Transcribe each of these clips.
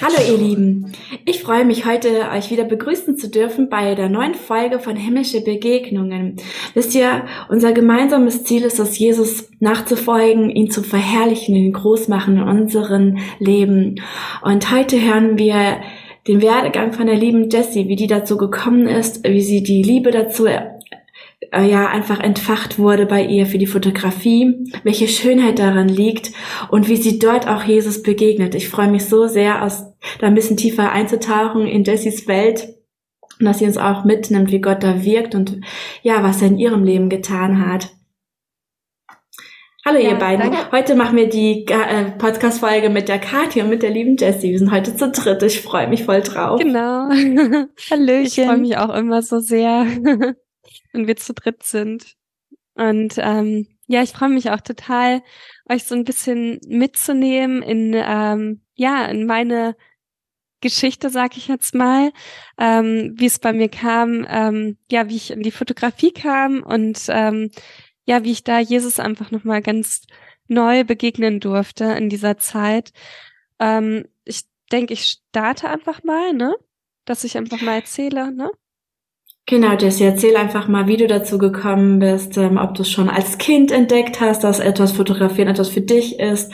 Hallo ihr Lieben, ich freue mich heute, euch wieder begrüßen zu dürfen bei der neuen Folge von Himmlische Begegnungen. Wisst ihr, unser gemeinsames Ziel ist es, Jesus nachzufolgen, ihn zu verherrlichen, ihn groß machen in unserem Leben. Und heute hören wir den Werdegang von der lieben Jessie, wie die dazu gekommen ist, wie sie die Liebe dazu äh, ja einfach entfacht wurde bei ihr für die Fotografie, welche Schönheit daran liegt und wie sie dort auch Jesus begegnet. Ich freue mich so sehr, aus da ein bisschen tiefer einzutauchen in Jessys Welt und dass sie uns auch mitnimmt, wie Gott da wirkt und ja, was er in ihrem Leben getan hat. Hallo ja, ihr beiden. Danke. Heute machen wir die äh, Podcast-Folge mit der Kathi und mit der lieben Jessie. Wir sind heute zu dritt. Ich freue mich voll drauf. Genau. Hallöchen. Ich freue mich auch immer so sehr, wenn wir zu dritt sind. Und ähm, ja, ich freue mich auch total, euch so ein bisschen mitzunehmen in ähm, ja in meine Geschichte, sag ich jetzt mal, ähm, wie es bei mir kam, ähm, ja, wie ich in die Fotografie kam und ähm, ja, wie ich da Jesus einfach nochmal ganz neu begegnen durfte in dieser Zeit. Ähm, ich denke, ich starte einfach mal, ne? Dass ich einfach mal erzähle, ne? Genau, Jessie, erzähl einfach mal, wie du dazu gekommen bist, ähm, ob du es schon als Kind entdeckt hast, dass etwas fotografieren etwas für dich ist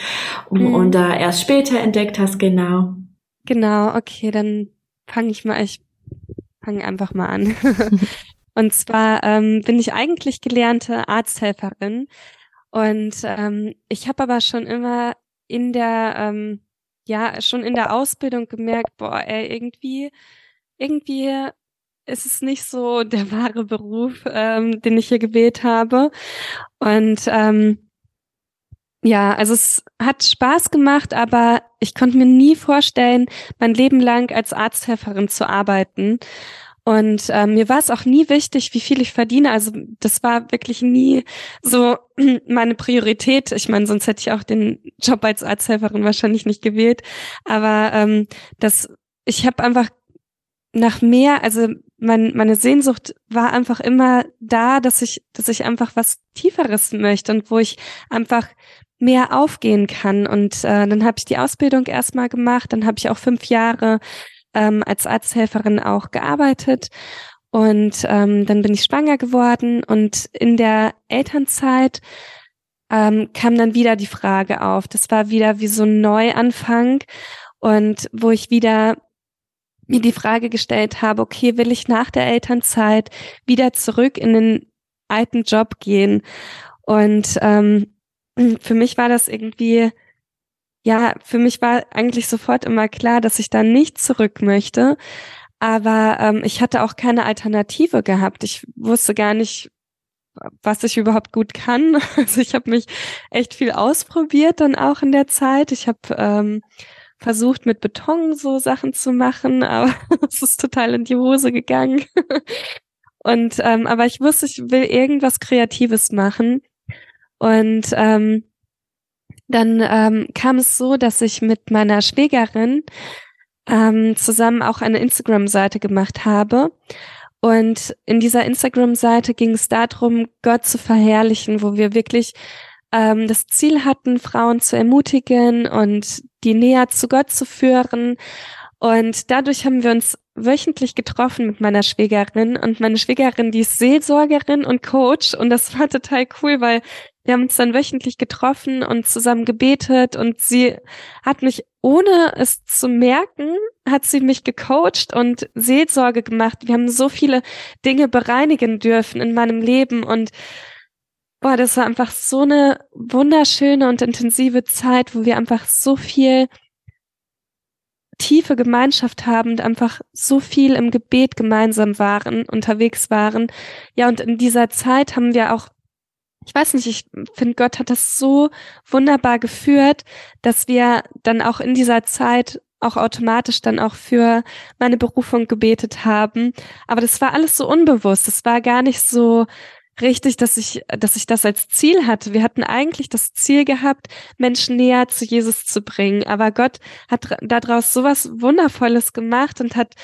um, mhm. und da erst später entdeckt hast, genau. Genau, okay, dann fange ich mal, ich fange einfach mal an. Und zwar ähm, bin ich eigentlich gelernte Arzthelferin und ähm, ich habe aber schon immer in der ähm, ja schon in der Ausbildung gemerkt, boah, ey, irgendwie irgendwie ist es nicht so der wahre Beruf, ähm, den ich hier gewählt habe. Und ähm, ja, also es hat Spaß gemacht, aber ich konnte mir nie vorstellen, mein Leben lang als Arzthelferin zu arbeiten. Und ähm, mir war es auch nie wichtig, wie viel ich verdiene. Also das war wirklich nie so meine Priorität. Ich meine, sonst hätte ich auch den Job als Arzthelferin wahrscheinlich nicht gewählt. Aber ähm, das, ich habe einfach nach mehr, also mein, meine Sehnsucht war einfach immer da, dass ich, dass ich einfach was Tieferes möchte und wo ich einfach mehr aufgehen kann. Und äh, dann habe ich die Ausbildung erstmal gemacht, dann habe ich auch fünf Jahre ähm, als Arzthelferin auch gearbeitet. Und ähm, dann bin ich schwanger geworden und in der Elternzeit ähm, kam dann wieder die Frage auf. Das war wieder wie so ein Neuanfang und wo ich wieder mir die Frage gestellt habe, okay, will ich nach der Elternzeit wieder zurück in den alten Job gehen? Und ähm, für mich war das irgendwie ja, für mich war eigentlich sofort immer klar, dass ich da nicht zurück möchte. Aber ähm, ich hatte auch keine Alternative gehabt. Ich wusste gar nicht, was ich überhaupt gut kann. Also ich habe mich echt viel ausprobiert dann auch in der Zeit. Ich habe ähm, versucht mit Beton so Sachen zu machen, aber es ist total in die Hose gegangen. Und ähm, aber ich wusste, ich will irgendwas Kreatives machen. Und ähm, dann ähm, kam es so, dass ich mit meiner Schwägerin ähm, zusammen auch eine Instagram-Seite gemacht habe. Und in dieser Instagram-Seite ging es darum, Gott zu verherrlichen, wo wir wirklich ähm, das Ziel hatten, Frauen zu ermutigen und die näher zu Gott zu führen. Und dadurch haben wir uns wöchentlich getroffen mit meiner Schwägerin und meine Schwägerin, die ist Seelsorgerin und Coach und das war total cool, weil wir haben uns dann wöchentlich getroffen und zusammen gebetet und sie hat mich, ohne es zu merken, hat sie mich gecoacht und Seelsorge gemacht. Wir haben so viele Dinge bereinigen dürfen in meinem Leben und boah, das war einfach so eine wunderschöne und intensive Zeit, wo wir einfach so viel tiefe Gemeinschaft haben und einfach so viel im Gebet gemeinsam waren, unterwegs waren. Ja, und in dieser Zeit haben wir auch ich weiß nicht, ich finde, Gott hat das so wunderbar geführt, dass wir dann auch in dieser Zeit auch automatisch dann auch für meine Berufung gebetet haben. Aber das war alles so unbewusst. Es war gar nicht so richtig, dass ich, dass ich das als Ziel hatte. Wir hatten eigentlich das Ziel gehabt, Menschen näher zu Jesus zu bringen. Aber Gott hat daraus sowas Wundervolles gemacht und hat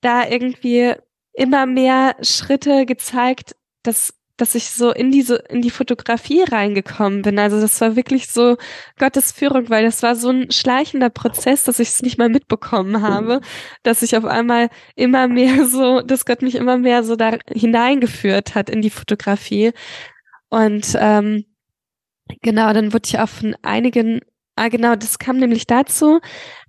da irgendwie immer mehr Schritte gezeigt, dass dass ich so in diese, in die Fotografie reingekommen bin. Also das war wirklich so Gottes Führung, weil das war so ein schleichender Prozess, dass ich es nicht mal mitbekommen habe, dass ich auf einmal immer mehr so, dass Gott mich immer mehr so da hineingeführt hat in die Fotografie. Und ähm, genau, dann wurde ich auch von einigen, ah genau, das kam nämlich dazu.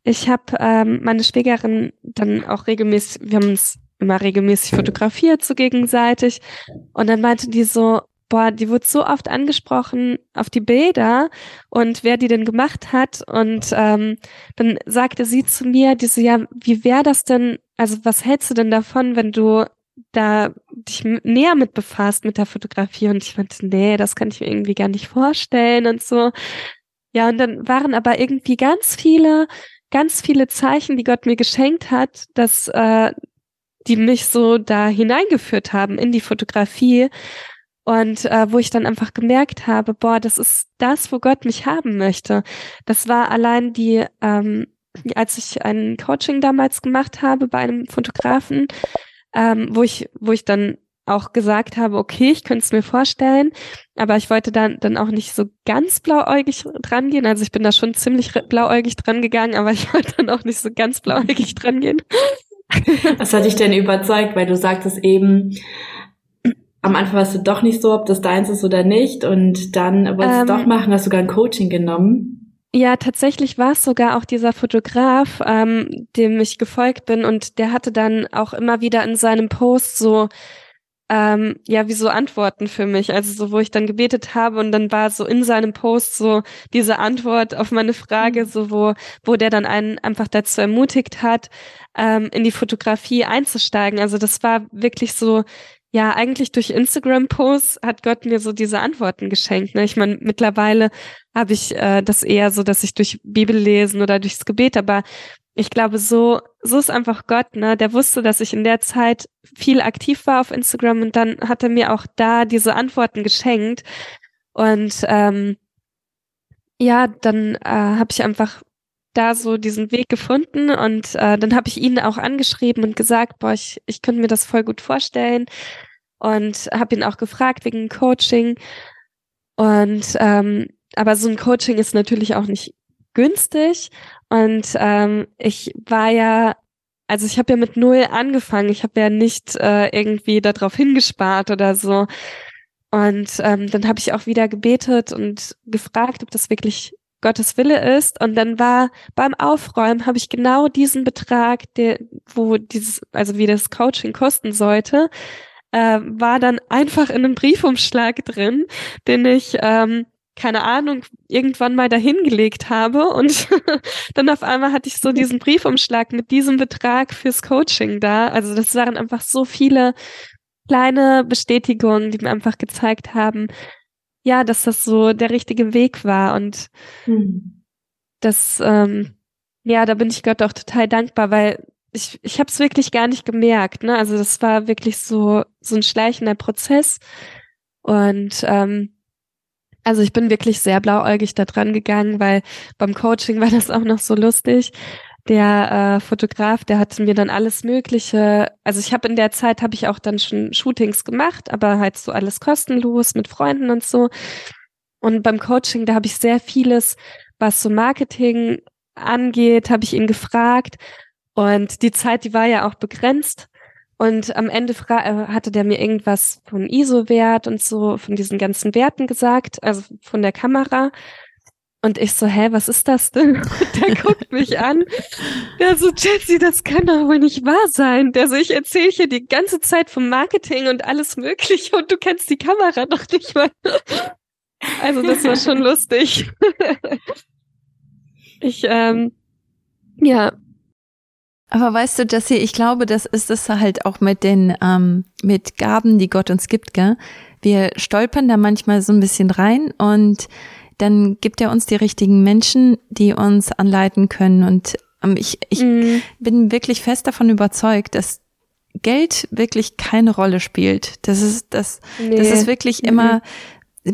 Ich habe ähm, meine Schwägerin dann auch regelmäßig, wir haben uns immer regelmäßig fotografiert so gegenseitig. Und dann meinte die so, boah, die wurde so oft angesprochen auf die Bilder und wer die denn gemacht hat. Und ähm, dann sagte sie zu mir, die so, ja, wie wäre das denn, also was hältst du denn davon, wenn du da dich näher mit befasst mit der Fotografie? Und ich meinte, nee, das kann ich mir irgendwie gar nicht vorstellen und so. Ja, und dann waren aber irgendwie ganz viele, ganz viele Zeichen, die Gott mir geschenkt hat, dass, äh, die mich so da hineingeführt haben in die Fotografie und äh, wo ich dann einfach gemerkt habe, boah, das ist das, wo Gott mich haben möchte. Das war allein die, ähm, als ich ein Coaching damals gemacht habe bei einem Fotografen, ähm, wo ich, wo ich dann auch gesagt habe, okay, ich könnte es mir vorstellen, aber ich wollte dann, dann auch nicht so ganz blauäugig dran gehen. Also ich bin da schon ziemlich blauäugig dran gegangen, aber ich wollte dann auch nicht so ganz blauäugig dran gehen. Was hat dich denn überzeugt? Weil du sagtest eben, am Anfang warst du doch nicht so, ob das deins ist oder nicht. Und dann wolltest ähm, du doch machen, hast sogar ein Coaching genommen. Ja, tatsächlich war es sogar auch dieser Fotograf, ähm, dem ich gefolgt bin. Und der hatte dann auch immer wieder in seinem Post so ähm, ja, wie so Antworten für mich. Also so, wo ich dann gebetet habe und dann war so in seinem Post so diese Antwort auf meine Frage, mhm. so wo, wo der dann einen einfach dazu ermutigt hat, ähm, in die Fotografie einzusteigen. Also das war wirklich so, ja, eigentlich durch Instagram-Posts hat Gott mir so diese Antworten geschenkt. Ne? Ich meine, mittlerweile habe ich äh, das eher so, dass ich durch Bibel lesen oder durchs Gebet, aber ich glaube, so, so ist einfach Gott, ne? Der wusste, dass ich in der Zeit viel aktiv war auf Instagram und dann hat er mir auch da diese Antworten geschenkt. Und ähm, ja, dann äh, habe ich einfach da so diesen Weg gefunden und äh, dann habe ich ihn auch angeschrieben und gesagt, boah, ich, ich könnte mir das voll gut vorstellen und habe ihn auch gefragt wegen Coaching. Und ähm, aber so ein Coaching ist natürlich auch nicht günstig und ähm, ich war ja, also ich habe ja mit null angefangen. Ich habe ja nicht äh, irgendwie darauf hingespart oder so. Und ähm, dann habe ich auch wieder gebetet und gefragt, ob das wirklich Gottes Wille ist. Und dann war beim Aufräumen habe ich genau diesen Betrag, der, wo dieses, also wie das Coaching kosten sollte, äh, war dann einfach in einem Briefumschlag drin, den ich ähm, keine Ahnung, irgendwann mal dahingelegt habe und dann auf einmal hatte ich so diesen Briefumschlag mit diesem Betrag fürs Coaching da. Also das waren einfach so viele kleine Bestätigungen, die mir einfach gezeigt haben, ja, dass das so der richtige Weg war und mhm. das, ähm, ja, da bin ich Gott auch total dankbar, weil ich, ich habe es wirklich gar nicht gemerkt. Ne? Also das war wirklich so so ein schleichender Prozess und ähm, also ich bin wirklich sehr blauäugig da dran gegangen, weil beim Coaching war das auch noch so lustig. Der äh, Fotograf, der hatte mir dann alles Mögliche. Also ich habe in der Zeit habe ich auch dann schon Shootings gemacht, aber halt so alles kostenlos mit Freunden und so. Und beim Coaching, da habe ich sehr vieles, was so Marketing angeht, habe ich ihn gefragt. Und die Zeit, die war ja auch begrenzt. Und am Ende äh, hatte der mir irgendwas von ISO-Wert und so, von diesen ganzen Werten gesagt, also von der Kamera. Und ich so, hä, was ist das denn? Und der guckt mich an. Der so, Jesse, das kann doch wohl nicht wahr sein. Der so, ich erzähle hier die ganze Zeit vom Marketing und alles Mögliche und du kennst die Kamera doch nicht mal. Also das war schon lustig. Ich, ähm, ja, aber weißt du, Jesse, ich glaube, das ist es halt auch mit den ähm, mit Gaben, die Gott uns gibt, gell? Wir stolpern da manchmal so ein bisschen rein und dann gibt er uns die richtigen Menschen, die uns anleiten können. Und ähm, ich, ich mm. bin wirklich fest davon überzeugt, dass Geld wirklich keine Rolle spielt. Das ist das, nee. das ist wirklich immer mhm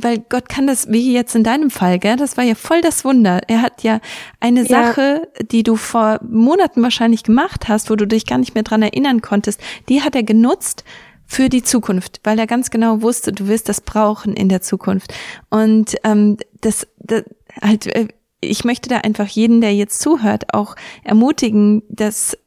weil Gott kann das, wie jetzt in deinem Fall, gell, das war ja voll das Wunder. Er hat ja eine ja. Sache, die du vor Monaten wahrscheinlich gemacht hast, wo du dich gar nicht mehr dran erinnern konntest, die hat er genutzt, für die Zukunft, weil er ganz genau wusste, du wirst das brauchen in der Zukunft. Und ähm, das, das halt, äh, ich möchte da einfach jeden, der jetzt zuhört, auch ermutigen, dass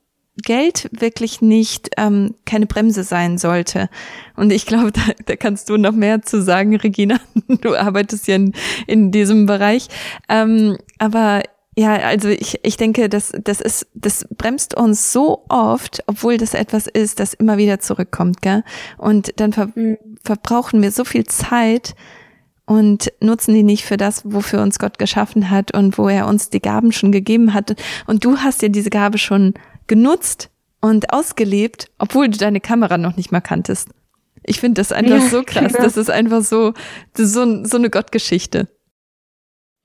Geld wirklich nicht ähm, keine Bremse sein sollte. Und ich glaube, da, da kannst du noch mehr zu sagen, Regina. Du arbeitest ja in, in diesem Bereich. Ähm, aber ja, also ich, ich denke, das, das ist, das bremst uns so oft, obwohl das etwas ist, das immer wieder zurückkommt, gell? Und dann ver mhm. verbrauchen wir so viel Zeit und nutzen die nicht für das, wofür uns Gott geschaffen hat und wo er uns die Gaben schon gegeben hat. Und du hast ja diese Gabe schon genutzt und ausgelebt, obwohl du deine Kamera noch nicht mal kanntest. Ich finde das einfach ja, so krass. Genau. Das ist einfach so, so, so eine Gottgeschichte.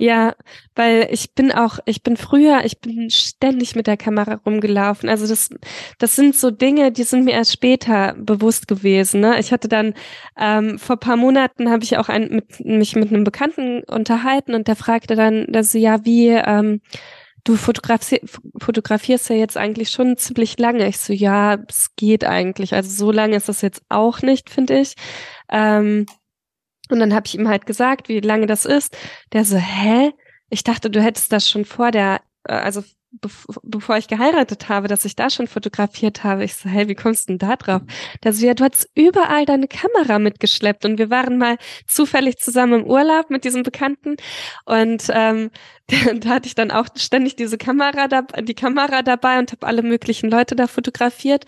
Ja, weil ich bin auch, ich bin früher, ich bin ständig mit der Kamera rumgelaufen. Also das, das sind so Dinge, die sind mir erst später bewusst gewesen. Ne? Ich hatte dann ähm, vor paar Monaten habe ich auch ein, mit, mich mit einem Bekannten unterhalten und der fragte dann, dass sie ja wie ähm, du fotografier, fotografierst ja jetzt eigentlich schon ziemlich lange. Ich so, ja, es geht eigentlich. Also so lange ist das jetzt auch nicht, finde ich. Ähm, und dann habe ich ihm halt gesagt, wie lange das ist. Der so, hä? Ich dachte, du hättest das schon vor der, äh, also bevor ich geheiratet habe, dass ich da schon fotografiert habe. Ich so, hey, wie kommst du denn da drauf? Der so, ja, du hast überall deine Kamera mitgeschleppt und wir waren mal zufällig zusammen im Urlaub mit diesem Bekannten und ähm, da hatte ich dann auch ständig diese Kamera da, die Kamera dabei und habe alle möglichen Leute da fotografiert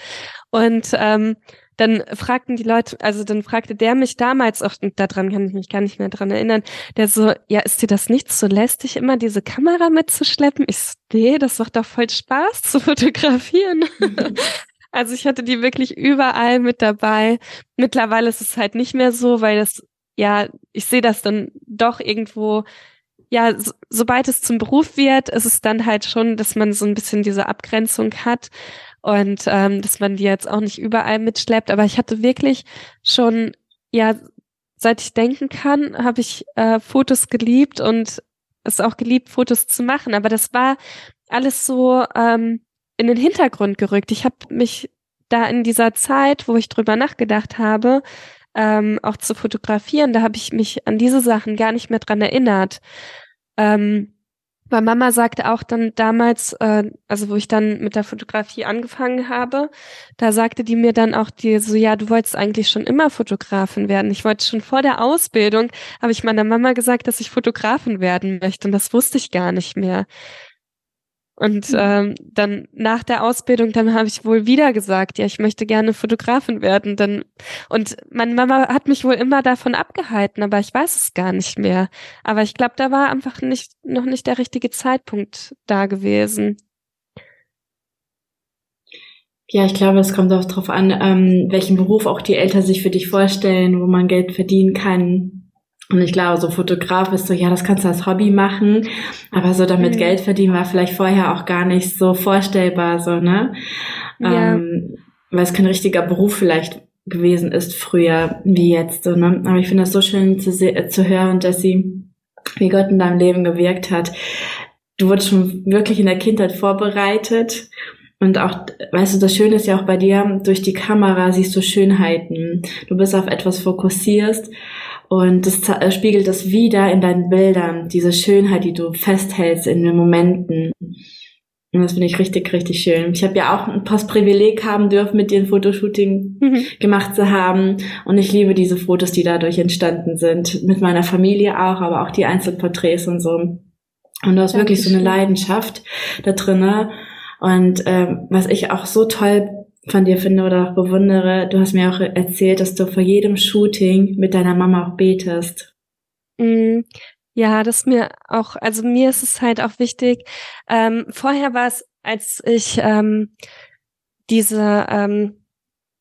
und ähm, dann fragten die Leute, also dann fragte der mich damals, auch daran kann ich mich gar nicht mehr dran erinnern, der so, ja, ist dir das nicht so lästig, immer diese Kamera mitzuschleppen? Ich so, nee, das macht doch voll Spaß zu fotografieren. Mhm. also ich hatte die wirklich überall mit dabei. Mittlerweile ist es halt nicht mehr so, weil das, ja, ich sehe das dann doch irgendwo ja, so, sobald es zum Beruf wird, ist es dann halt schon, dass man so ein bisschen diese Abgrenzung hat und ähm, dass man die jetzt auch nicht überall mitschleppt. Aber ich hatte wirklich schon, ja, seit ich denken kann, habe ich äh, Fotos geliebt und es auch geliebt, Fotos zu machen. Aber das war alles so ähm, in den Hintergrund gerückt. Ich habe mich da in dieser Zeit, wo ich drüber nachgedacht habe, ähm, auch zu fotografieren, da habe ich mich an diese Sachen gar nicht mehr dran erinnert. Ähm, weil Mama sagte auch dann damals, äh, also wo ich dann mit der Fotografie angefangen habe, da sagte die mir dann auch die so, ja, du wolltest eigentlich schon immer Fotografin werden. Ich wollte schon vor der Ausbildung, habe ich meiner Mama gesagt, dass ich Fotografin werden möchte und das wusste ich gar nicht mehr. Und mhm. ähm, dann nach der Ausbildung, dann habe ich wohl wieder gesagt, ja, ich möchte gerne Fotografin werden. Dann und meine Mama hat mich wohl immer davon abgehalten, aber ich weiß es gar nicht mehr. Aber ich glaube, da war einfach nicht noch nicht der richtige Zeitpunkt da gewesen. Ja, ich glaube, es kommt auch darauf an, ähm, welchen Beruf auch die Eltern sich für dich vorstellen, wo man Geld verdienen kann. Und ich glaube, so Fotograf ist so, ja, das kannst du als Hobby machen, aber so damit mhm. Geld verdienen war vielleicht vorher auch gar nicht so vorstellbar, so, ne? Ja. Ähm, weil es kein richtiger Beruf vielleicht gewesen ist früher wie jetzt, so, ne? Aber ich finde das so schön zu, zu hören, dass sie, wie Gott in deinem Leben gewirkt hat. Du wurdest schon wirklich in der Kindheit vorbereitet. Und auch, weißt du, das Schöne ist ja auch bei dir, durch die Kamera siehst du Schönheiten. Du bist auf etwas fokussierst und das äh, spiegelt das wieder in deinen Bildern, diese Schönheit, die du festhältst in den Momenten. Und das finde ich richtig, richtig schön. Ich habe ja auch ein paar Privileg haben dürfen, mit dir ein Fotoshooting mhm. gemacht zu haben. Und ich liebe diese Fotos, die dadurch entstanden sind. Mit meiner Familie auch, aber auch die Einzelporträts und so. Und du hast wirklich so eine Leidenschaft da drinne. Und ähm, was ich auch so toll von dir finde oder auch bewundere, du hast mir auch erzählt, dass du vor jedem Shooting mit deiner Mama auch betest. Mm, ja, das mir auch, also mir ist es halt auch wichtig. Ähm, vorher war es, als ich ähm, diese ähm,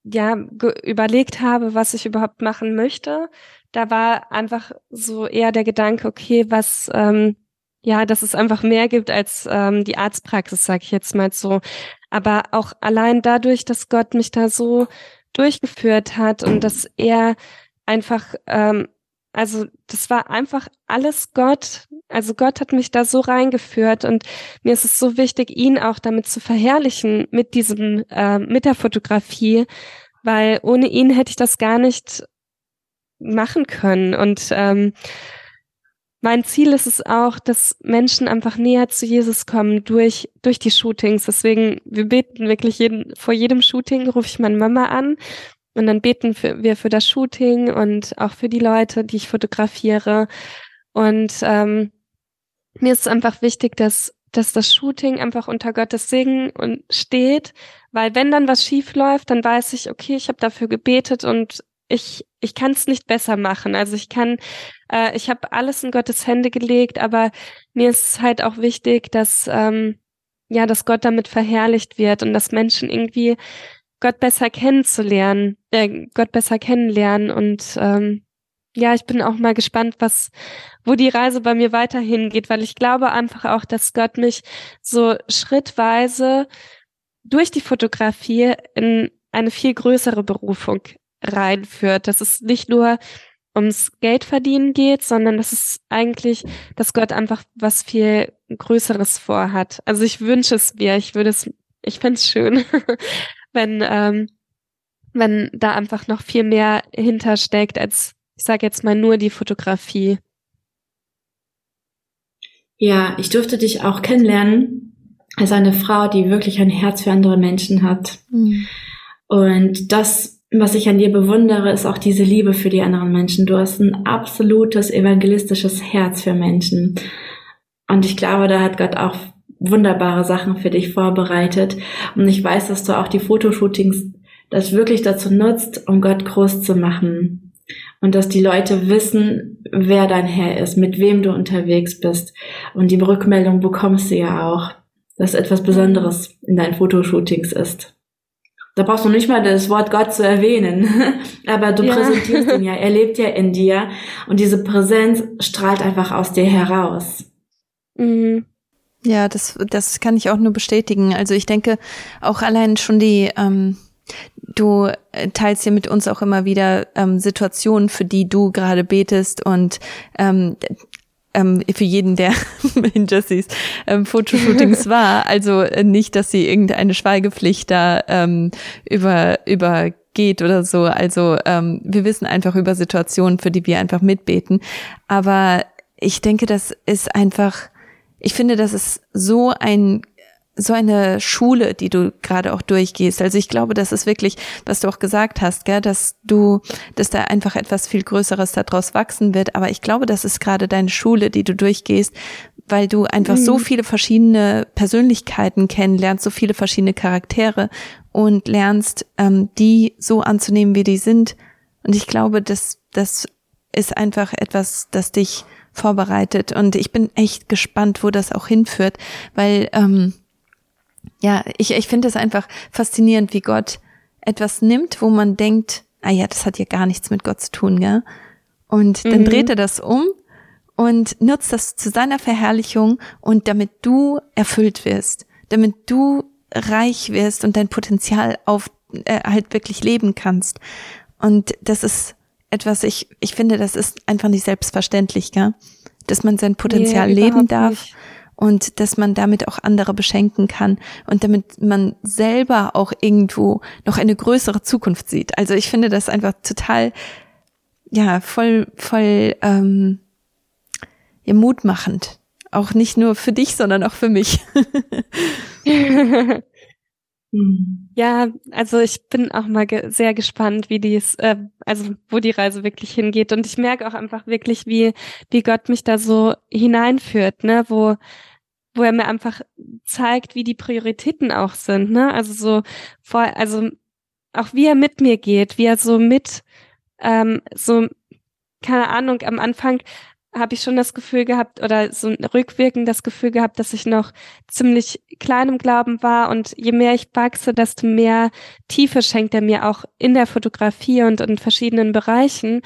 ja überlegt habe, was ich überhaupt machen möchte, da war einfach so eher der Gedanke, okay, was ähm, ja, dass es einfach mehr gibt als ähm, die Arztpraxis, sag ich jetzt mal so. Aber auch allein dadurch, dass Gott mich da so durchgeführt hat und dass er einfach, ähm, also das war einfach alles Gott. Also Gott hat mich da so reingeführt und mir ist es so wichtig, ihn auch damit zu verherrlichen mit diesem, äh, mit der Fotografie. weil ohne ihn hätte ich das gar nicht machen können. Und ähm, mein Ziel ist es auch, dass Menschen einfach näher zu Jesus kommen durch, durch die Shootings. Deswegen, wir beten wirklich jeden, vor jedem Shooting rufe ich meine Mama an und dann beten wir für das Shooting und auch für die Leute, die ich fotografiere. Und ähm, mir ist es einfach wichtig, dass, dass das Shooting einfach unter Gottes Segen und steht, weil wenn dann was schief läuft, dann weiß ich, okay, ich habe dafür gebetet und ich, ich kann es nicht besser machen. Also ich kann, äh, ich habe alles in Gottes Hände gelegt, aber mir ist halt auch wichtig, dass ähm, ja, dass Gott damit verherrlicht wird und dass Menschen irgendwie Gott besser kennenzulernen, äh, Gott besser kennenlernen und ähm, ja, ich bin auch mal gespannt, was, wo die Reise bei mir weiterhin geht, weil ich glaube einfach auch, dass Gott mich so schrittweise durch die Fotografie in eine viel größere Berufung reinführt, dass es nicht nur ums Geld verdienen geht, sondern dass es eigentlich, dass Gott einfach was viel Größeres vorhat. Also ich wünsche es mir, ich würde es, ich fände es schön, wenn, ähm, wenn da einfach noch viel mehr hintersteckt, als ich sage jetzt mal nur die Fotografie. Ja, ich durfte dich auch kennenlernen als eine Frau, die wirklich ein Herz für andere Menschen hat. Mhm. Und das was ich an dir bewundere, ist auch diese Liebe für die anderen Menschen. Du hast ein absolutes evangelistisches Herz für Menschen. Und ich glaube, da hat Gott auch wunderbare Sachen für dich vorbereitet. Und ich weiß, dass du auch die Fotoshootings das wirklich dazu nutzt, um Gott groß zu machen. Und dass die Leute wissen, wer dein Herr ist, mit wem du unterwegs bist. Und die Rückmeldung bekommst du ja auch, dass etwas Besonderes in deinen Fotoshootings ist. Da brauchst du nicht mal das Wort Gott zu erwähnen. Aber du ja. präsentierst ihn ja, er lebt ja in dir und diese Präsenz strahlt einfach aus dir heraus. Mhm. Ja, das, das kann ich auch nur bestätigen. Also ich denke, auch allein schon die, ähm, du teilst ja mit uns auch immer wieder ähm, Situationen, für die du gerade betest und ähm, ähm, für jeden, der in Jessys ähm, Fotoshootings war. Also äh, nicht, dass sie irgendeine Schweigepflicht da ähm, über, übergeht oder so. Also ähm, wir wissen einfach über Situationen, für die wir einfach mitbeten. Aber ich denke, das ist einfach, ich finde, das ist so ein so eine Schule, die du gerade auch durchgehst. Also ich glaube, das ist wirklich, was du auch gesagt hast, gell, dass du, dass da einfach etwas viel Größeres daraus wachsen wird. Aber ich glaube, das ist gerade deine Schule, die du durchgehst, weil du einfach mhm. so viele verschiedene Persönlichkeiten kennenlernst, so viele verschiedene Charaktere und lernst, ähm, die so anzunehmen, wie die sind. Und ich glaube, das, das ist einfach etwas, das dich vorbereitet. Und ich bin echt gespannt, wo das auch hinführt, weil ähm, ja, ich, ich finde es einfach faszinierend, wie Gott etwas nimmt, wo man denkt, ah ja, das hat ja gar nichts mit Gott zu tun, gell? Und dann mhm. dreht er das um und nutzt das zu seiner Verherrlichung und damit du erfüllt wirst, damit du reich wirst und dein Potenzial auf äh, halt wirklich leben kannst. Und das ist etwas, ich, ich finde, das ist einfach nicht selbstverständlich, gell? Dass man sein Potenzial nee, leben darf. Nicht und dass man damit auch andere beschenken kann und damit man selber auch irgendwo noch eine größere Zukunft sieht. Also ich finde das einfach total, ja, voll, voll ähm, ja, mutmachend. Auch nicht nur für dich, sondern auch für mich. Ja, also ich bin auch mal ge sehr gespannt, wie dies, äh, also wo die Reise wirklich hingeht. Und ich merke auch einfach wirklich, wie, wie Gott mich da so hineinführt, ne, wo wo er mir einfach zeigt, wie die Prioritäten auch sind, ne? Also so vor, also auch wie er mit mir geht, wie er so mit, ähm, so, keine Ahnung, am Anfang habe ich schon das Gefühl gehabt oder so rückwirkend das Gefühl gehabt, dass ich noch ziemlich klein im Glauben war und je mehr ich wachse, desto mehr Tiefe schenkt er mir auch in der Fotografie und in verschiedenen Bereichen.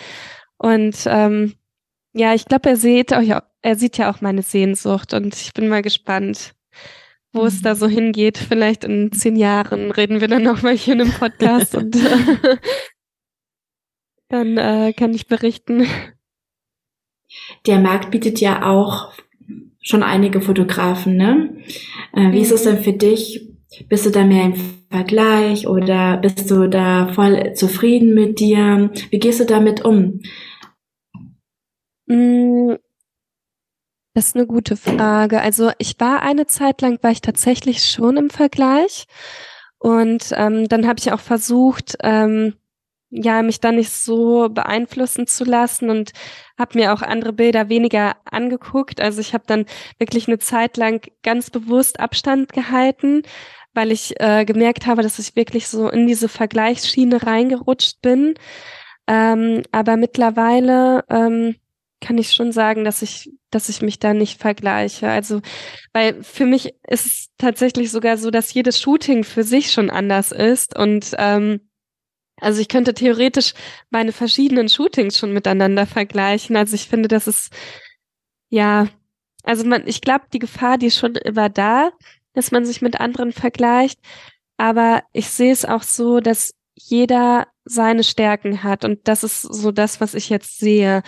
Und ähm, ja, ich glaube, er sieht auch, ja, er sieht ja auch meine Sehnsucht und ich bin mal gespannt, wo mhm. es da so hingeht. Vielleicht in zehn Jahren reden wir dann nochmal hier in einem Podcast und äh, dann äh, kann ich berichten. Der Markt bietet ja auch schon einige Fotografen, ne? Äh, wie ist es denn für dich? Bist du da mehr im Vergleich oder bist du da voll zufrieden mit dir? Wie gehst du damit um? Mm, das ist eine gute Frage. Also ich war eine Zeit lang, war ich tatsächlich schon im Vergleich. Und ähm, dann habe ich auch versucht, ähm, ja, mich da nicht so beeinflussen zu lassen und habe mir auch andere Bilder weniger angeguckt. Also ich habe dann wirklich eine Zeit lang ganz bewusst Abstand gehalten, weil ich äh, gemerkt habe, dass ich wirklich so in diese Vergleichsschiene reingerutscht bin. Ähm, aber mittlerweile ähm, kann ich schon sagen, dass ich, dass ich mich da nicht vergleiche. Also, weil für mich ist es tatsächlich sogar so, dass jedes Shooting für sich schon anders ist und ähm, also ich könnte theoretisch meine verschiedenen Shootings schon miteinander vergleichen. Also ich finde, das ist ja, also man, ich glaube, die Gefahr, die ist schon immer da, dass man sich mit anderen vergleicht. Aber ich sehe es auch so, dass jeder seine Stärken hat. Und das ist so das, was ich jetzt sehe.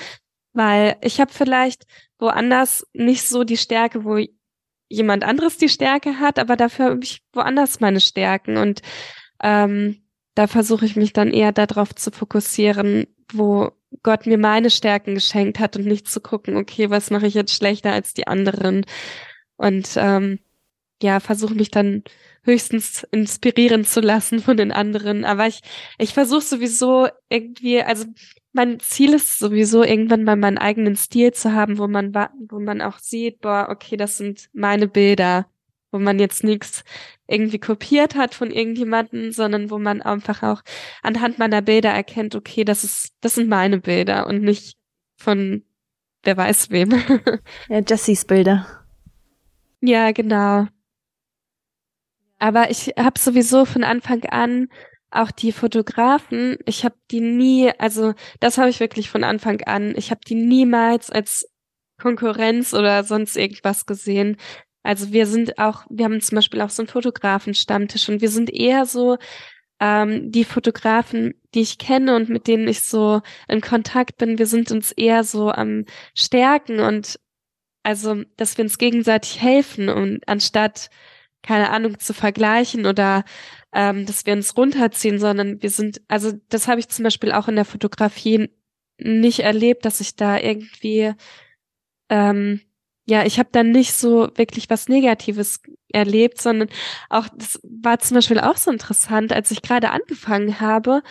Weil ich habe vielleicht woanders nicht so die Stärke, wo jemand anderes die Stärke hat, aber dafür habe ich woanders meine Stärken. Und ähm, da versuche ich mich dann eher darauf zu fokussieren, wo Gott mir meine Stärken geschenkt hat und nicht zu gucken, okay, was mache ich jetzt schlechter als die anderen. Und ähm, ja, versuche mich dann höchstens inspirieren zu lassen von den anderen. Aber ich, ich versuche sowieso irgendwie, also mein Ziel ist sowieso irgendwann mal meinen eigenen Stil zu haben, wo man, wo man auch sieht, boah, okay, das sind meine Bilder wo man jetzt nichts irgendwie kopiert hat von irgendjemanden, sondern wo man einfach auch anhand meiner Bilder erkennt, okay, das ist, das sind meine Bilder und nicht von wer weiß wem. ja, Jessys Bilder. Ja, genau. Aber ich habe sowieso von Anfang an auch die Fotografen, ich habe die nie, also das habe ich wirklich von Anfang an, ich habe die niemals als Konkurrenz oder sonst irgendwas gesehen. Also wir sind auch, wir haben zum Beispiel auch so einen Fotografenstammtisch und wir sind eher so ähm, die Fotografen, die ich kenne und mit denen ich so in Kontakt bin, wir sind uns eher so am Stärken und also, dass wir uns gegenseitig helfen und anstatt, keine Ahnung, zu vergleichen oder ähm, dass wir uns runterziehen, sondern wir sind, also das habe ich zum Beispiel auch in der Fotografie nicht erlebt, dass ich da irgendwie ähm, ja, ich habe dann nicht so wirklich was Negatives erlebt, sondern auch, das war zum Beispiel auch so interessant, als ich gerade angefangen habe,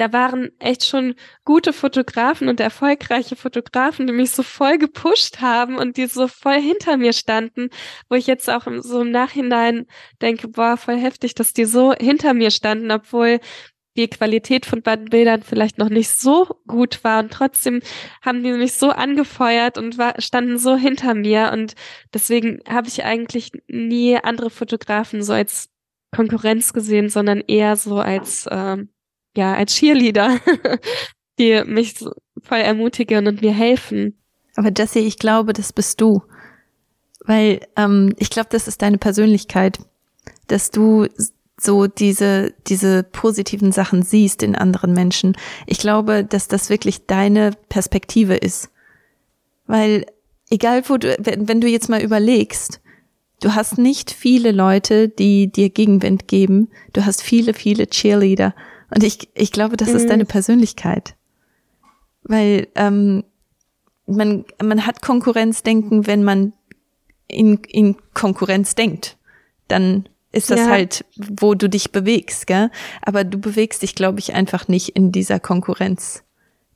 da waren echt schon gute Fotografen und erfolgreiche Fotografen, die mich so voll gepusht haben und die so voll hinter mir standen, wo ich jetzt auch so im Nachhinein denke, boah, voll heftig, dass die so hinter mir standen, obwohl die Qualität von beiden Bildern vielleicht noch nicht so gut war. Und trotzdem haben die mich so angefeuert und war, standen so hinter mir. Und deswegen habe ich eigentlich nie andere Fotografen so als Konkurrenz gesehen, sondern eher so als ähm, ja als Cheerleader, die mich voll ermutigen und mir helfen. Aber Jessie, ich glaube, das bist du, weil ähm, ich glaube, das ist deine Persönlichkeit, dass du so diese, diese positiven Sachen siehst in anderen Menschen. Ich glaube, dass das wirklich deine Perspektive ist. Weil, egal wo du, wenn du jetzt mal überlegst, du hast nicht viele Leute, die dir Gegenwind geben. Du hast viele, viele Cheerleader. Und ich, ich glaube, das mhm. ist deine Persönlichkeit. Weil ähm, man, man hat Konkurrenzdenken, wenn man in, in Konkurrenz denkt. Dann ist das ja. halt, wo du dich bewegst, gell? Aber du bewegst dich, glaube ich, einfach nicht in dieser Konkurrenz.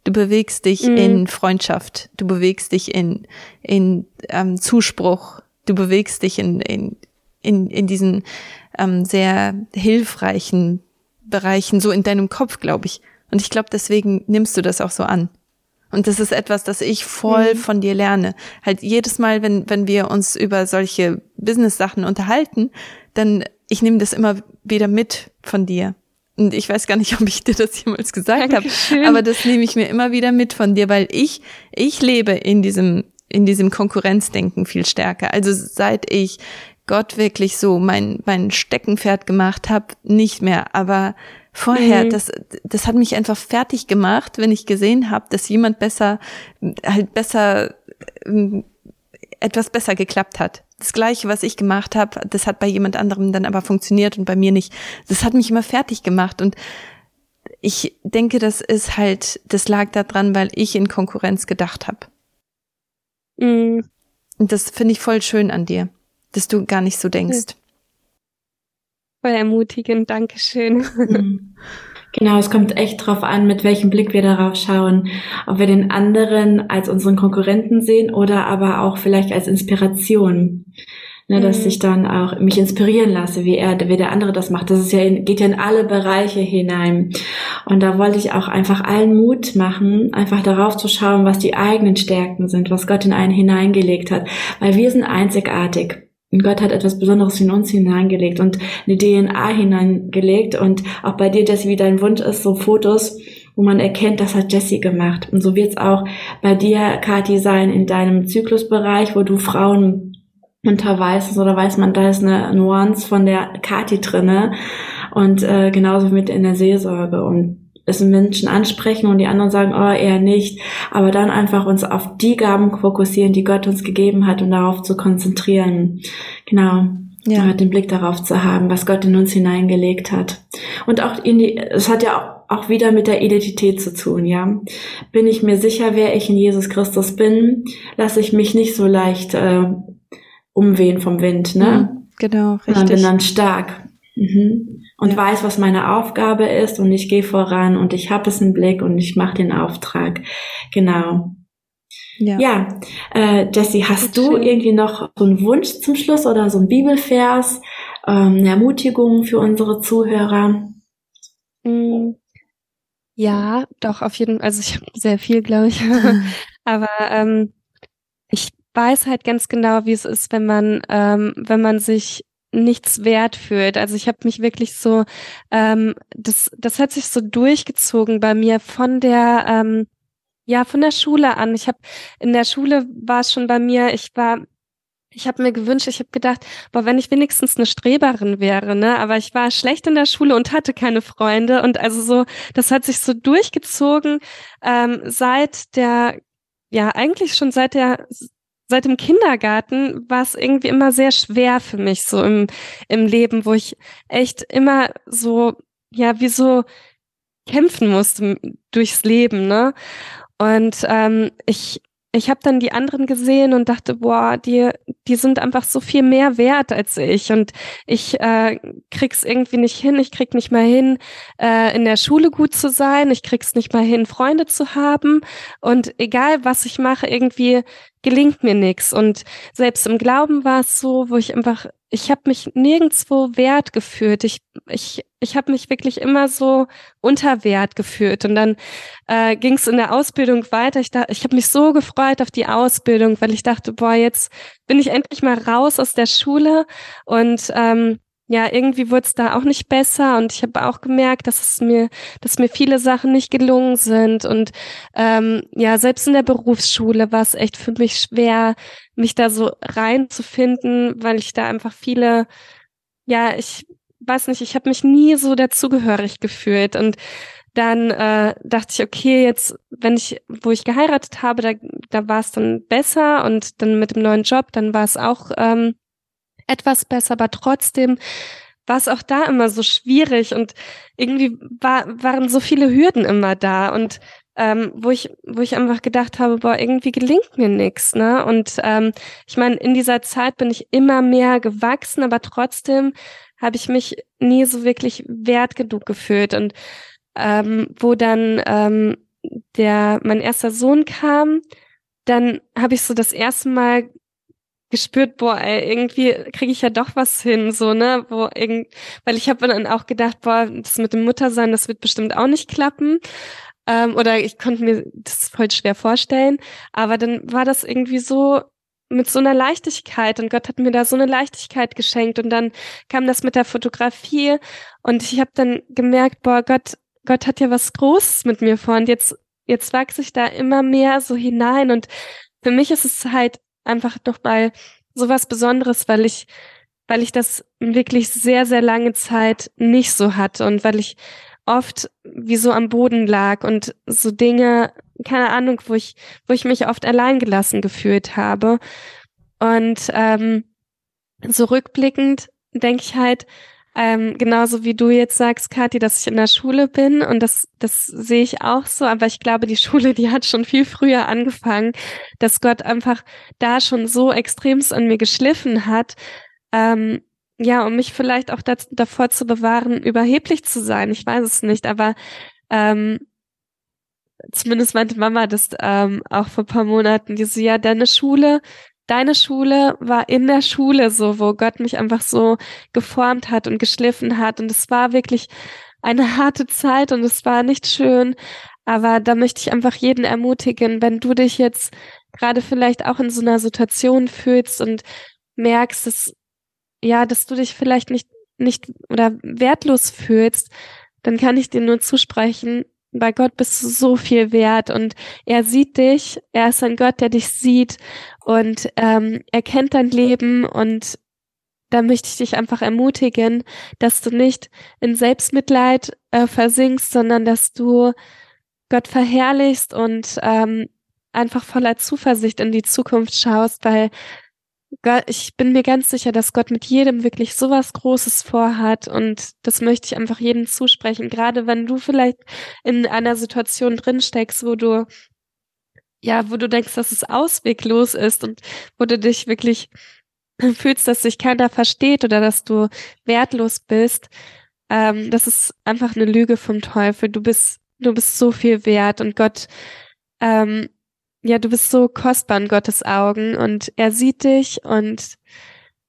Du bewegst dich mhm. in Freundschaft, du bewegst dich in, in ähm, Zuspruch, du bewegst dich in, in, in, in diesen ähm, sehr hilfreichen Bereichen, so in deinem Kopf, glaube ich. Und ich glaube, deswegen nimmst du das auch so an. Und das ist etwas, das ich voll mhm. von dir lerne. Halt jedes Mal, wenn, wenn wir uns über solche Business-Sachen unterhalten, dann ich nehme das immer wieder mit von dir. Und ich weiß gar nicht, ob ich dir das jemals gesagt habe, aber das nehme ich mir immer wieder mit von dir, weil ich ich lebe in diesem in diesem Konkurrenzdenken viel stärker. Also seit ich Gott wirklich so mein mein Steckenpferd gemacht habe, nicht mehr, aber vorher, mhm. das, das hat mich einfach fertig gemacht, wenn ich gesehen habe, dass jemand besser, halt besser, ähm, etwas besser geklappt hat das Gleiche, was ich gemacht habe, das hat bei jemand anderem dann aber funktioniert und bei mir nicht. Das hat mich immer fertig gemacht und ich denke, das ist halt, das lag daran, weil ich in Konkurrenz gedacht habe. Mm. Und das finde ich voll schön an dir, dass du gar nicht so denkst. Voll ermutigend, Dankeschön. Mhm. Genau, es kommt echt drauf an, mit welchem Blick wir darauf schauen. Ob wir den anderen als unseren Konkurrenten sehen oder aber auch vielleicht als Inspiration. Ne, dass mhm. ich dann auch mich inspirieren lasse, wie er, wie der andere das macht. Das ist ja in, geht ja in alle Bereiche hinein. Und da wollte ich auch einfach allen Mut machen, einfach darauf zu schauen, was die eigenen Stärken sind, was Gott in einen hineingelegt hat. Weil wir sind einzigartig. Und Gott hat etwas Besonderes in uns hineingelegt und eine DNA hineingelegt. Und auch bei dir, Jessie, wie dein Wunsch ist, so Fotos, wo man erkennt, das hat Jessie gemacht. Und so wird es auch bei dir, Kathi, sein in deinem Zyklusbereich, wo du Frauen unterweist oder weiß man, da ist eine Nuance von der Kathi drinne. Und äh, genauso mit in der Seelsorge. Und es Menschen ansprechen und die anderen sagen, oh, eher nicht. Aber dann einfach uns auf die Gaben fokussieren, die Gott uns gegeben hat und darauf zu konzentrieren. Genau. Ja. den Blick darauf zu haben, was Gott in uns hineingelegt hat. Und auch in die, es hat ja auch wieder mit der Identität zu tun, ja. Bin ich mir sicher, wer ich in Jesus Christus bin, lasse ich mich nicht so leicht äh, umwehen vom Wind, ne? Mhm, genau, richtig. Und bin dann stark. Mhm und ja. weiß, was meine Aufgabe ist und ich gehe voran und ich habe es im Blick und ich mache den Auftrag. Genau. Ja, ja äh, Jessie, hast du schön. irgendwie noch so einen Wunsch zum Schluss oder so ein Bibelvers, ähm, eine Ermutigung für unsere Zuhörer? Mm, ja, doch, auf jeden Fall. Also ich habe sehr viel, glaube ich. Aber ähm, ich weiß halt ganz genau, wie es ist, wenn man, ähm, wenn man sich nichts wert fühlt. Also ich habe mich wirklich so, ähm, das, das hat sich so durchgezogen bei mir von der, ähm, ja, von der Schule an. Ich habe in der Schule war es schon bei mir, ich war ich habe mir gewünscht, ich habe gedacht, boah, wenn ich wenigstens eine Streberin wäre, ne, aber ich war schlecht in der Schule und hatte keine Freunde und also so, das hat sich so durchgezogen ähm, seit der, ja eigentlich schon seit der seit dem Kindergarten war es irgendwie immer sehr schwer für mich so im, im Leben, wo ich echt immer so, ja, wie so kämpfen musste durchs Leben, ne? Und ähm, ich ich habe dann die anderen gesehen und dachte, boah, die, die sind einfach so viel mehr wert als ich und ich äh, krieg's irgendwie nicht hin. Ich krieg nicht mal hin, äh, in der Schule gut zu sein. Ich krieg's nicht mal hin, Freunde zu haben und egal was ich mache, irgendwie gelingt mir nichts. Und selbst im Glauben war es so, wo ich einfach, ich habe mich nirgendswo wert gefühlt. Ich, ich, ich habe mich wirklich immer so unter Wert gefühlt. Und dann äh, ging es in der Ausbildung weiter. Ich, da, ich habe mich so gefreut auf die Ausbildung, weil ich dachte, boah, jetzt bin ich endlich mal raus aus der Schule und ähm, ja, irgendwie wurde es da auch nicht besser und ich habe auch gemerkt, dass es mir, dass mir viele Sachen nicht gelungen sind und ähm, ja, selbst in der Berufsschule war es echt für mich schwer, mich da so reinzufinden, weil ich da einfach viele, ja, ich weiß nicht, ich habe mich nie so dazugehörig gefühlt und dann äh, dachte ich, okay, jetzt, wenn ich, wo ich geheiratet habe, da, da war es dann besser und dann mit dem neuen Job, dann war es auch ähm, etwas besser, aber trotzdem war es auch da immer so schwierig und irgendwie war, waren so viele Hürden immer da und ähm, wo ich wo ich einfach gedacht habe, boah, irgendwie gelingt mir nichts, ne? Und ähm, ich meine, in dieser Zeit bin ich immer mehr gewachsen, aber trotzdem habe ich mich nie so wirklich wert genug gefühlt und ähm, wo dann ähm, der mein erster Sohn kam, dann habe ich so das erste Mal gespürt, boah, ey, irgendwie kriege ich ja doch was hin, so, ne, wo irgend, weil ich habe dann auch gedacht, boah, das mit dem Muttersein, das wird bestimmt auch nicht klappen. Ähm, oder ich konnte mir das voll schwer vorstellen. Aber dann war das irgendwie so mit so einer Leichtigkeit und Gott hat mir da so eine Leichtigkeit geschenkt und dann kam das mit der Fotografie und ich habe dann gemerkt, boah, Gott, Gott hat ja was Großes mit mir vor und jetzt jetzt wachse ich da immer mehr so hinein und für mich ist es halt einfach doch mal so was Besonderes, weil ich, weil ich das wirklich sehr, sehr lange Zeit nicht so hatte und weil ich oft wie so am Boden lag und so Dinge, keine Ahnung, wo ich, wo ich mich oft alleingelassen gefühlt habe. Und ähm, so rückblickend denke ich halt, ähm, genauso wie du jetzt sagst, Kathi, dass ich in der Schule bin und das, das sehe ich auch so, aber ich glaube, die Schule, die hat schon viel früher angefangen, dass Gott einfach da schon so extremst an mir geschliffen hat, ähm, ja, um mich vielleicht auch das, davor zu bewahren, überheblich zu sein. Ich weiß es nicht, aber ähm, zumindest meinte Mama das ähm, auch vor paar Monaten, die so, ja, deine Schule, deine Schule war in der Schule so, wo Gott mich einfach so geformt hat und geschliffen hat. Und es war wirklich eine harte Zeit und es war nicht schön. Aber da möchte ich einfach jeden ermutigen, wenn du dich jetzt gerade vielleicht auch in so einer Situation fühlst und merkst, dass, ja, dass du dich vielleicht nicht, nicht oder wertlos fühlst, dann kann ich dir nur zusprechen, bei Gott bist du so viel wert und er sieht dich, er ist ein Gott, der dich sieht und ähm, er kennt dein Leben und da möchte ich dich einfach ermutigen, dass du nicht in Selbstmitleid äh, versinkst, sondern dass du Gott verherrlichst und ähm, einfach voller Zuversicht in die Zukunft schaust, weil ich bin mir ganz sicher, dass Gott mit jedem wirklich sowas Großes vorhat und das möchte ich einfach jedem zusprechen. Gerade wenn du vielleicht in einer Situation drin steckst, wo du ja, wo du denkst, dass es ausweglos ist und wo du dich wirklich fühlst, dass sich keiner versteht oder dass du wertlos bist. Ähm, das ist einfach eine Lüge vom Teufel. Du bist, du bist so viel wert und Gott ähm, ja, du bist so kostbar in Gottes Augen und er sieht dich und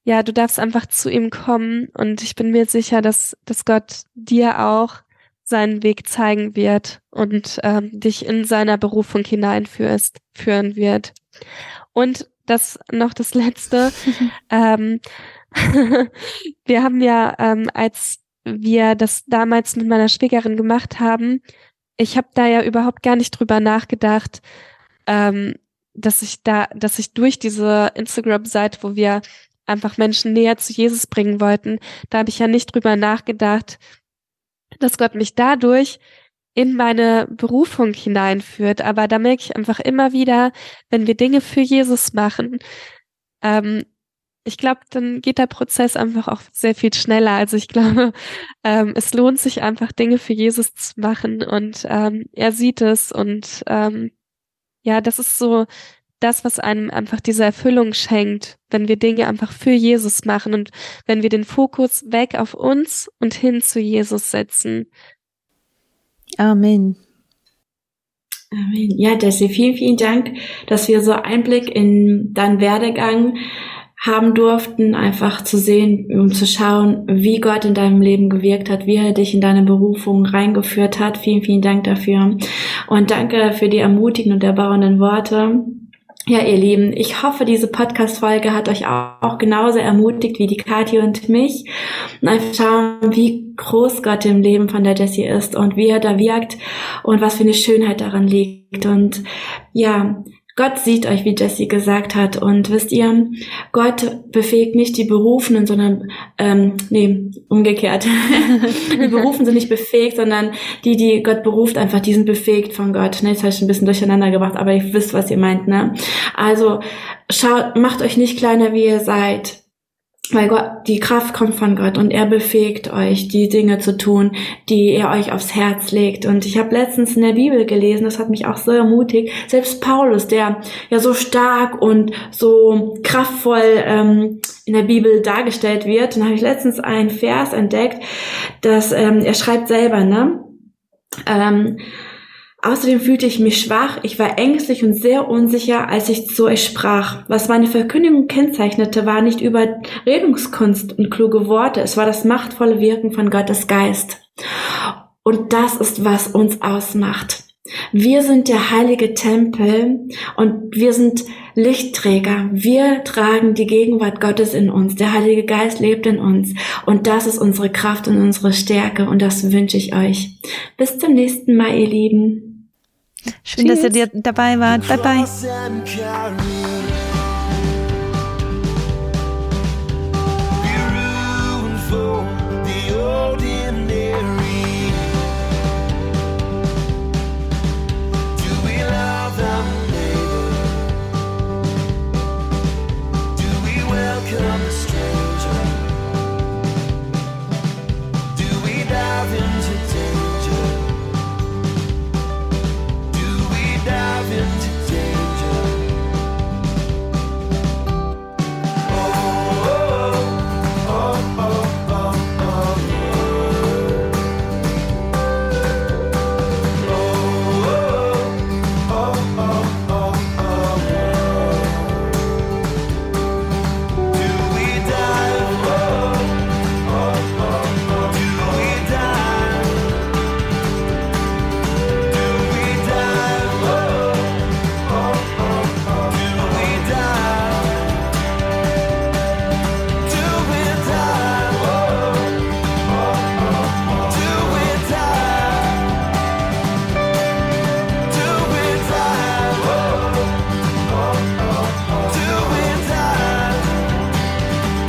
ja, du darfst einfach zu ihm kommen und ich bin mir sicher, dass, dass Gott dir auch seinen Weg zeigen wird und ähm, dich in seiner Berufung hineinführst, führen wird. Und das noch das Letzte. ähm, wir haben ja, ähm, als wir das damals mit meiner Schwägerin gemacht haben, ich habe da ja überhaupt gar nicht drüber nachgedacht, ähm, dass ich da, dass ich durch diese Instagram-Seite, wo wir einfach Menschen näher zu Jesus bringen wollten, da habe ich ja nicht drüber nachgedacht, dass Gott mich dadurch in meine Berufung hineinführt. Aber da merke ich einfach immer wieder, wenn wir Dinge für Jesus machen, ähm, ich glaube, dann geht der Prozess einfach auch sehr viel schneller. Also ich glaube, ähm, es lohnt sich einfach, Dinge für Jesus zu machen und ähm, er sieht es und ähm, ja, das ist so das, was einem einfach diese Erfüllung schenkt, wenn wir Dinge einfach für Jesus machen und wenn wir den Fokus weg auf uns und hin zu Jesus setzen. Amen. Amen. Ja, Jessie, vielen, vielen Dank, dass wir so Einblick in deinen Werdegang haben durften, einfach zu sehen, um zu schauen, wie Gott in deinem Leben gewirkt hat, wie er dich in deine Berufung reingeführt hat. Vielen, vielen Dank dafür. Und danke für die ermutigenden und erbauenden Worte. Ja, ihr Lieben, ich hoffe, diese Podcast-Folge hat euch auch, genauso ermutigt wie die Kathi und mich. Und einfach schauen, wie groß Gott im Leben von der Jessie ist und wie er da wirkt und was für eine Schönheit daran liegt. Und ja, Gott sieht euch, wie Jesse gesagt hat. Und wisst ihr, Gott befähigt nicht die Berufenen, sondern, ähm, nee, umgekehrt. die Berufen sind nicht befähigt, sondern die, die Gott beruft, einfach, die sind befähigt von Gott. Ne, jetzt habe ich ein bisschen durcheinander gebracht, aber ihr wisst, was ihr meint, ne? Also, schaut, macht euch nicht kleiner, wie ihr seid weil Gott, die Kraft kommt von Gott und er befähigt euch, die Dinge zu tun, die er euch aufs Herz legt. Und ich habe letztens in der Bibel gelesen, das hat mich auch so ermutigt, selbst Paulus, der ja so stark und so kraftvoll ähm, in der Bibel dargestellt wird, dann habe ich letztens einen Vers entdeckt, dass ähm, er schreibt selber, ne? Ähm, Außerdem fühlte ich mich schwach, ich war ängstlich und sehr unsicher, als ich zu euch sprach. Was meine Verkündigung kennzeichnete, war nicht Überredungskunst und kluge Worte, es war das machtvolle Wirken von Gottes Geist. Und das ist, was uns ausmacht. Wir sind der heilige Tempel und wir sind Lichtträger. Wir tragen die Gegenwart Gottes in uns. Der Heilige Geist lebt in uns. Und das ist unsere Kraft und unsere Stärke. Und das wünsche ich euch. Bis zum nächsten Mal, ihr Lieben. Schön, Tschüss. dass ihr dabei wart. Bye bye.